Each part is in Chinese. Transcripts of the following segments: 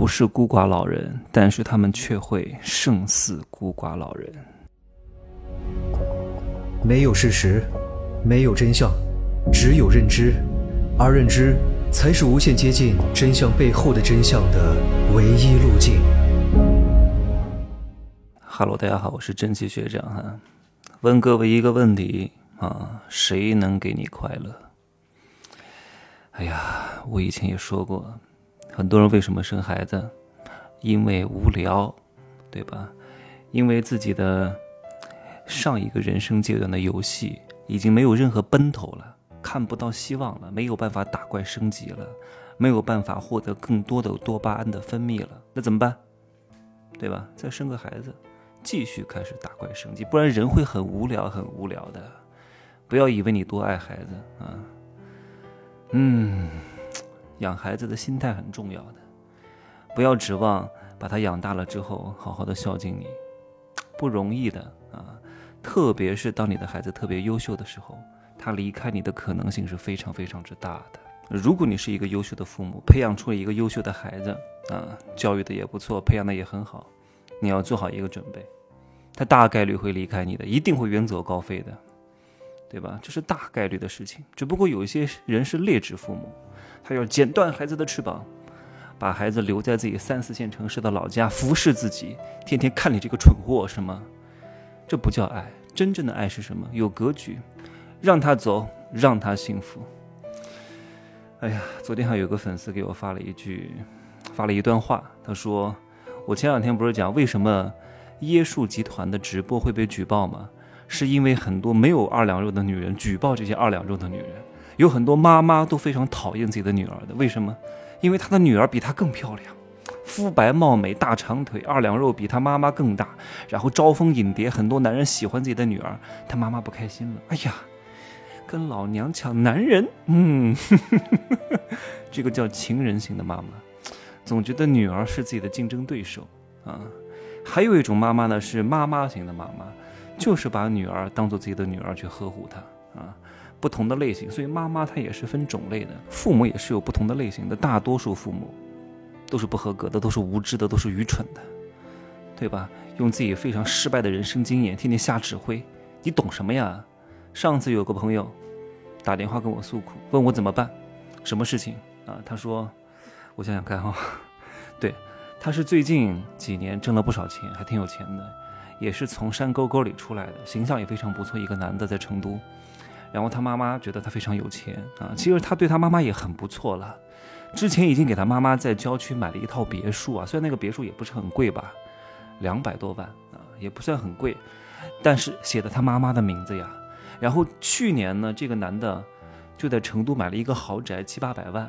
不是孤寡老人，但是他们却会胜似孤寡老人。没有事实，没有真相，只有认知，而认知才是无限接近真相背后的真相的唯一路径。Hello，大家好，我是真奇学长哈。问各位一个问题啊，谁能给你快乐？哎呀，我以前也说过。很多人为什么生孩子？因为无聊，对吧？因为自己的上一个人生阶段的游戏已经没有任何奔头了，看不到希望了，没有办法打怪升级了，没有办法获得更多的多巴胺的分泌了，那怎么办？对吧？再生个孩子，继续开始打怪升级，不然人会很无聊，很无聊的。不要以为你多爱孩子啊，嗯。养孩子的心态很重要的，不要指望把他养大了之后好好的孝敬你，不容易的啊！特别是当你的孩子特别优秀的时候，他离开你的可能性是非常非常之大的。如果你是一个优秀的父母，培养出了一个优秀的孩子啊，教育的也不错，培养的也很好，你要做好一个准备，他大概率会离开你的，一定会远走高飞的，对吧？这是大概率的事情。只不过有一些人是劣质父母。他要剪断孩子的翅膀，把孩子留在自己三四线城市的老家服侍自己，天天看你这个蠢货，是吗？这不叫爱，真正的爱是什么？有格局，让他走，让他幸福。哎呀，昨天还有个粉丝给我发了一句，发了一段话，他说：“我前两天不是讲为什么椰树集团的直播会被举报吗？是因为很多没有二两肉的女人举报这些二两肉的女人。”有很多妈妈都非常讨厌自己的女儿的，为什么？因为她的女儿比她更漂亮，肤白貌美，大长腿，二两肉比她妈妈更大，然后招蜂引蝶，很多男人喜欢自己的女儿，她妈妈不开心了。哎呀，跟老娘抢男人，嗯，这个叫情人型的妈妈，总觉得女儿是自己的竞争对手啊。还有一种妈妈呢，是妈妈型的妈妈，就是把女儿当做自己的女儿去呵护她啊。不同的类型，所以妈妈她也是分种类的，父母也是有不同的类型的。大多数父母都是不合格的，都是无知的，都是愚蠢的，对吧？用自己非常失败的人生经验，天天瞎指挥，你懂什么呀？上次有个朋友打电话跟我诉苦，问我怎么办，什么事情啊？他说，我想想看哈，对，他是最近几年挣了不少钱，还挺有钱的，也是从山沟沟里出来的，形象也非常不错，一个男的在成都。然后他妈妈觉得他非常有钱啊，其实他对他妈妈也很不错了。之前已经给他妈妈在郊区买了一套别墅啊，虽然那个别墅也不是很贵吧，两百多万啊，也不算很贵，但是写的他妈妈的名字呀。然后去年呢，这个男的就在成都买了一个豪宅，七八百万。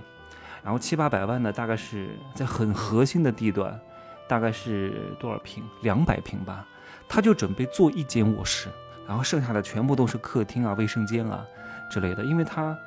然后七八百万呢，大概是在很核心的地段，大概是多少平？两百平吧。他就准备做一间卧室。然后剩下的全部都是客厅啊、卫生间啊之类的，因为他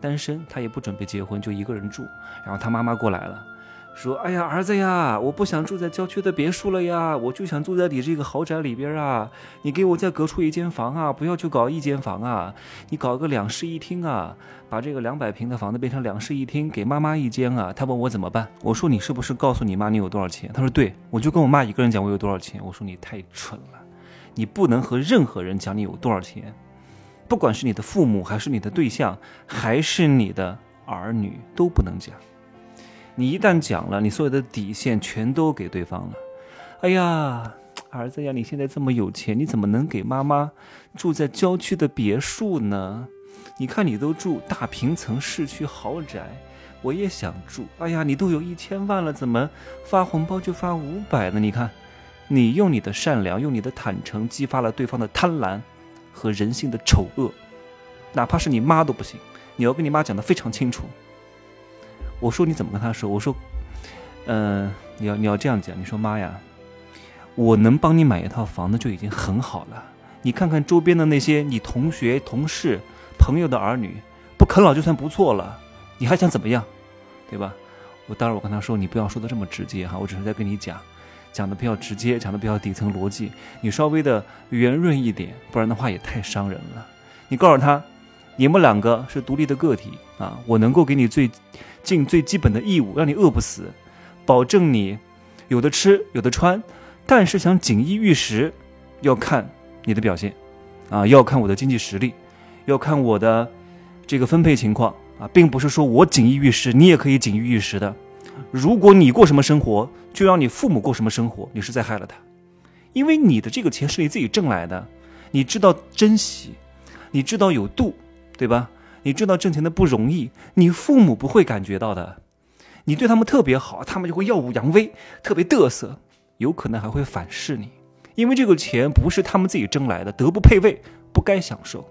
单身，他也不准备结婚，就一个人住。然后他妈妈过来了，说：“哎呀，儿子呀，我不想住在郊区的别墅了呀，我就想住在你这个豪宅里边啊！你给我再隔出一间房啊，不要去搞一间房啊，你搞个两室一厅啊，把这个两百平的房子变成两室一厅，给妈妈一间啊。”他问我怎么办，我说：“你是不是告诉你妈你有多少钱？”他说：“对，我就跟我妈一个人讲我有多少钱。”我说：“你太蠢了。”你不能和任何人讲你有多少钱，不管是你的父母，还是你的对象，还是你的儿女，都不能讲。你一旦讲了，你所有的底线全都给对方了。哎呀，儿子呀，你现在这么有钱，你怎么能给妈妈住在郊区的别墅呢？你看你都住大平层市区豪宅，我也想住。哎呀，你都有一千万了，怎么发红包就发五百呢？你看。你用你的善良，用你的坦诚，激发了对方的贪婪和人性的丑恶，哪怕是你妈都不行。你要跟你妈讲的非常清楚。我说你怎么跟她说？我说，嗯，你要你要这样讲。你说妈呀，我能帮你买一套房子就已经很好了。你看看周边的那些你同学、同事、朋友的儿女，不啃老就算不错了。你还想怎么样？对吧？我当然我跟他说，你不要说的这么直接哈，我只是在跟你讲。讲的比较直接，讲的比较底层逻辑，你稍微的圆润一点，不然的话也太伤人了。你告诉他，你们两个是独立的个体啊，我能够给你最尽最基本的义务，让你饿不死，保证你有的吃有的穿，但是想锦衣玉食，要看你的表现，啊，要看我的经济实力，要看我的这个分配情况啊，并不是说我锦衣玉食，你也可以锦衣玉食的。如果你过什么生活，就让你父母过什么生活，你是在害了他，因为你的这个钱是你自己挣来的，你知道珍惜，你知道有度，对吧？你知道挣钱的不容易，你父母不会感觉到的。你对他们特别好，他们就会耀武扬威，特别嘚瑟，有可能还会反噬你，因为这个钱不是他们自己挣来的，德不配位，不该享受。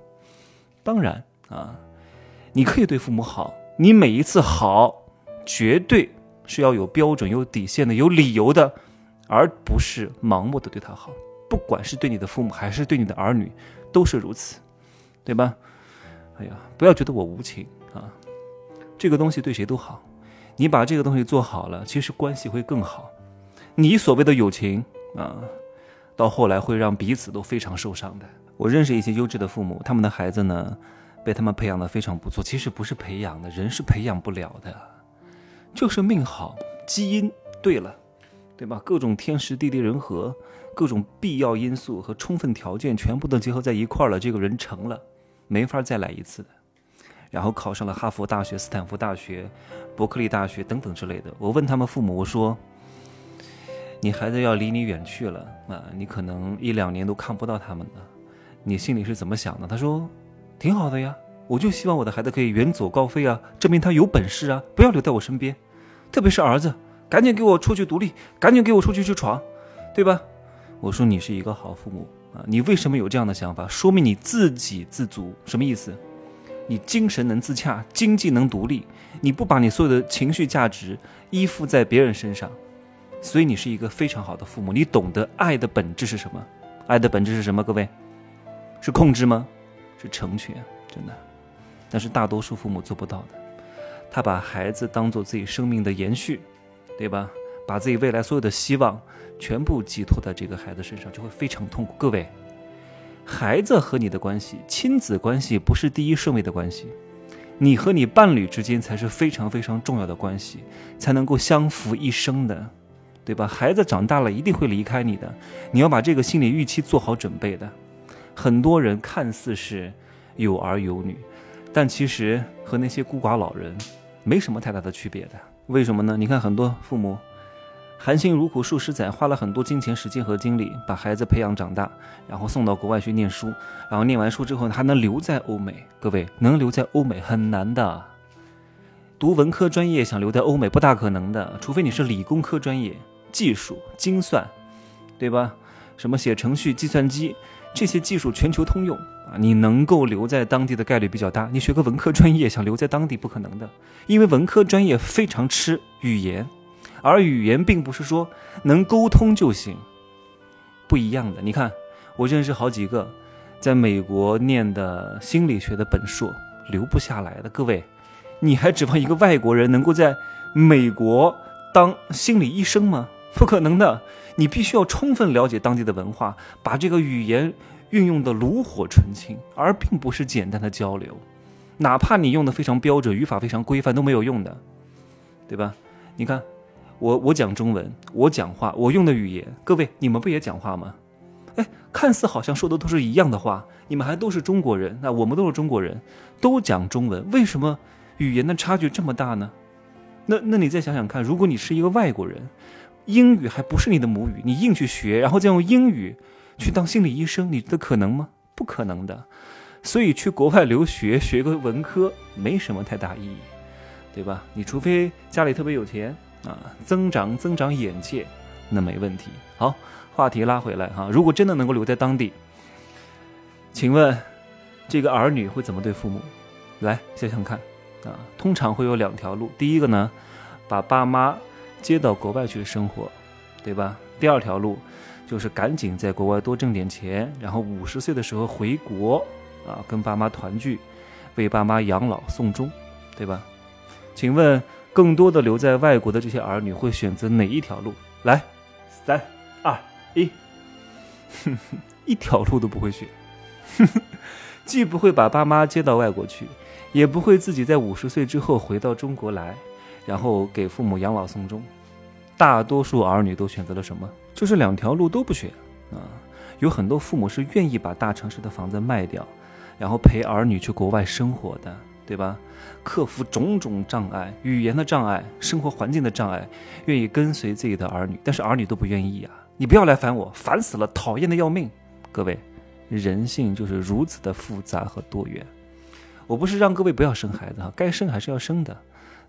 当然啊，你可以对父母好，你每一次好，绝对是要有标准、有底线的、有理由的，而不是盲目的对他好。不管是对你的父母，还是对你的儿女，都是如此，对吧？哎呀，不要觉得我无情啊，这个东西对谁都好。你把这个东西做好了，其实关系会更好。你所谓的友情啊，到后来会让彼此都非常受伤的。我认识一些优质的父母，他们的孩子呢，被他们培养的非常不错。其实不是培养的，人是培养不了的，就是命好，基因对了，对吧？各种天时地利人和，各种必要因素和充分条件全部都结合在一块了，这个人成了，没法再来一次的。然后考上了哈佛大学、斯坦福大学、伯克利大学等等之类的。我问他们父母，我说：“你孩子要离你远去了啊，你可能一两年都看不到他们了，你心里是怎么想的？”他说：“挺好的呀，我就希望我的孩子可以远走高飞啊，证明他有本事啊，不要留在我身边。特别是儿子，赶紧给我出去独立，赶紧给我出去去闯，对吧？”我说：“你是一个好父母啊，你为什么有这样的想法？说明你自给自足，什么意思？”你精神能自洽，经济能独立，你不把你所有的情绪价值依附在别人身上，所以你是一个非常好的父母。你懂得爱的本质是什么？爱的本质是什么？各位，是控制吗？是成全，真的。但是大多数父母做不到的，他把孩子当做自己生命的延续，对吧？把自己未来所有的希望全部寄托在这个孩子身上，就会非常痛苦。各位。孩子和你的关系，亲子关系不是第一顺位的关系，你和你伴侣之间才是非常非常重要的关系，才能够相扶一生的，对吧？孩子长大了一定会离开你的，你要把这个心理预期做好准备的。很多人看似是有儿有女，但其实和那些孤寡老人没什么太大的区别的。为什么呢？你看很多父母。含辛茹苦数十载，花了很多金钱、时间和精力，把孩子培养长大，然后送到国外去念书，然后念完书之后还能留在欧美。各位，能留在欧美很难的，读文科专业想留在欧美不大可能的，除非你是理工科专业，技术、精算，对吧？什么写程序、计算机这些技术全球通用啊，你能够留在当地的概率比较大。你学个文科专业想留在当地不可能的，因为文科专业非常吃语言。而语言并不是说能沟通就行，不一样的。你看，我认识好几个在美国念的心理学的本硕留不下来的。各位，你还指望一个外国人能够在美国当心理医生吗？不可能的。你必须要充分了解当地的文化，把这个语言运用的炉火纯青，而并不是简单的交流。哪怕你用的非常标准，语法非常规范都没有用的，对吧？你看。我我讲中文，我讲话，我用的语言，各位你们不也讲话吗？哎，看似好像说的都是一样的话，你们还都是中国人，那我们都是中国人，都讲中文，为什么语言的差距这么大呢？那那你再想想看，如果你是一个外国人，英语还不是你的母语，你硬去学，然后再用英语去当心理医生，你觉得可能吗？不可能的。所以去国外留学学个文科没什么太大意义，对吧？你除非家里特别有钱。啊，增长增长眼界，那没问题。好，话题拉回来哈，如果真的能够留在当地，请问这个儿女会怎么对父母？来想想看啊，通常会有两条路。第一个呢，把爸妈接到国外去生活，对吧？第二条路就是赶紧在国外多挣点钱，然后五十岁的时候回国啊，跟爸妈团聚，为爸妈养老送终，对吧？请问？更多的留在外国的这些儿女会选择哪一条路？来，三二一，一条路都不会选，既不会把爸妈接到外国去，也不会自己在五十岁之后回到中国来，然后给父母养老送终。大多数儿女都选择了什么？就是两条路都不选啊。有很多父母是愿意把大城市的房子卖掉，然后陪儿女去国外生活的，对吧？克服种种障碍，语言的障碍，生活环境的障碍，愿意跟随自己的儿女，但是儿女都不愿意呀。你不要来烦我，烦死了，讨厌的要命。各位，人性就是如此的复杂和多元。我不是让各位不要生孩子哈，该生还是要生的，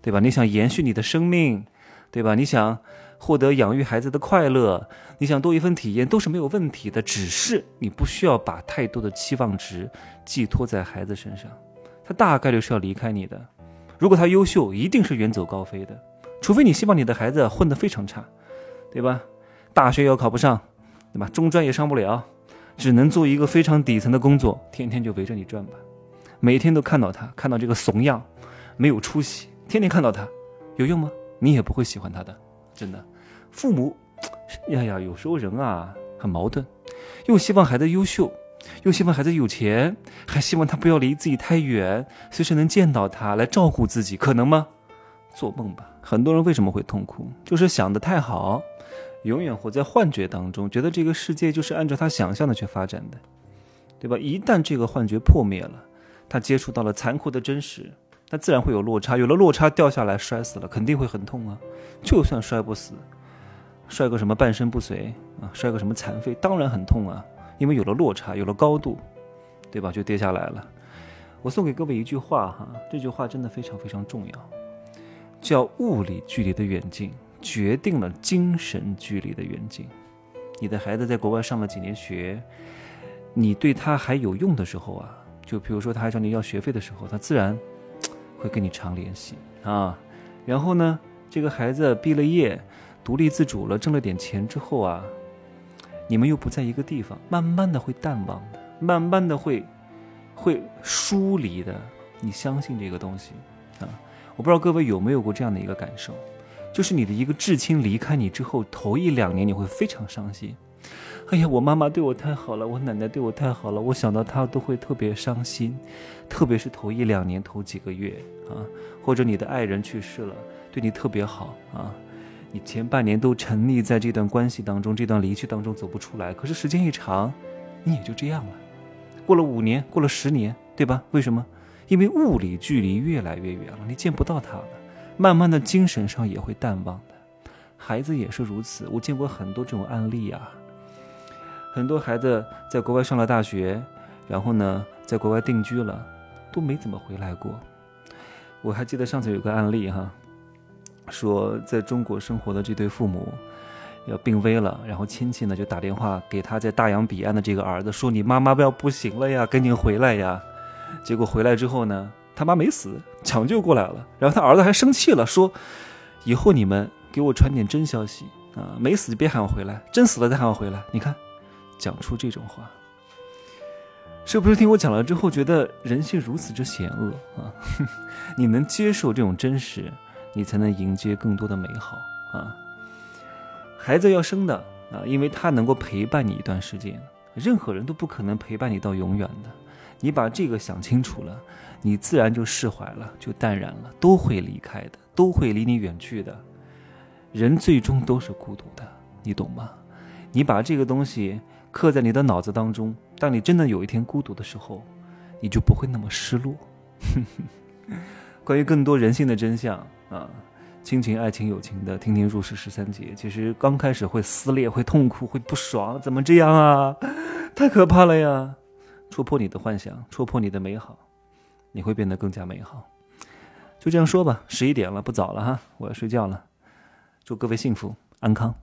对吧？你想延续你的生命，对吧？你想获得养育孩子的快乐，你想多一份体验，都是没有问题的。只是你不需要把太多的期望值寄托在孩子身上，他大概率是要离开你的。如果他优秀，一定是远走高飞的，除非你希望你的孩子混得非常差，对吧？大学要考不上，对吧？中专也上不了，只能做一个非常底层的工作，天天就围着你转吧。每天都看到他，看到这个怂样，没有出息，天天看到他，有用吗？你也不会喜欢他的，真的。父母，呀呀，有时候人啊很矛盾，又希望孩子优秀，又希望孩子有钱，还希望他不要离自己太远，随时能见到他来照顾自己，可能吗？做梦吧。很多人为什么会痛苦？就是想的太好。永远活在幻觉当中，觉得这个世界就是按照他想象的去发展的，对吧？一旦这个幻觉破灭了，他接触到了残酷的真实，那自然会有落差。有了落差，掉下来摔死了，肯定会很痛啊。就算摔不死，摔个什么半身不遂啊，摔个什么残废，当然很痛啊。因为有了落差，有了高度，对吧？就跌下来了。我送给各位一句话哈，这句话真的非常非常重要，叫物理距离的远近。决定了精神距离的远近。你的孩子在国外上了几年学，你对他还有用的时候啊，就比如说他还找你要学费的时候，他自然会跟你常联系啊。然后呢，这个孩子毕了业，独立自主了，挣了点钱之后啊，你们又不在一个地方，慢慢的会淡忘的，慢慢的会会疏离的。你相信这个东西啊？我不知道各位有没有过这样的一个感受。就是你的一个至亲离开你之后，头一两年你会非常伤心。哎呀，我妈妈对我太好了，我奶奶对我太好了，我想到她都会特别伤心。特别是头一两年、头几个月啊，或者你的爱人去世了，对你特别好啊，你前半年都沉溺在这段关系当中，这段离去当中走不出来。可是时间一长，你也就这样了。过了五年，过了十年，对吧？为什么？因为物理距离越来越远了，你见不到他了。慢慢的，精神上也会淡忘的，孩子也是如此。我见过很多这种案例啊，很多孩子在国外上了大学，然后呢，在国外定居了，都没怎么回来过。我还记得上次有个案例哈，说在中国生活的这对父母要病危了，然后亲戚呢就打电话给他在大洋彼岸的这个儿子，说你妈妈不要不行了呀，赶紧回来呀。结果回来之后呢？他妈没死，抢救过来了。然后他儿子还生气了，说：“以后你们给我传点真消息啊，没死就别喊我回来，真死了再喊我回来。”你看，讲出这种话，是不是听我讲了之后觉得人性如此之险恶啊？你能接受这种真实，你才能迎接更多的美好啊！孩子要生的啊，因为他能够陪伴你一段时间，任何人都不可能陪伴你到永远的。你把这个想清楚了，你自然就释怀了，就淡然了。都会离开的，都会离你远去的。人最终都是孤独的，你懂吗？你把这个东西刻在你的脑子当中，当你真的有一天孤独的时候，你就不会那么失落。关于更多人性的真相啊，亲情、爱情、友情的，听听入世十三节。其实刚开始会撕裂，会痛苦，会不爽，怎么这样啊？太可怕了呀！戳破你的幻想，戳破你的美好，你会变得更加美好。就这样说吧，十一点了，不早了哈，我要睡觉了。祝各位幸福安康。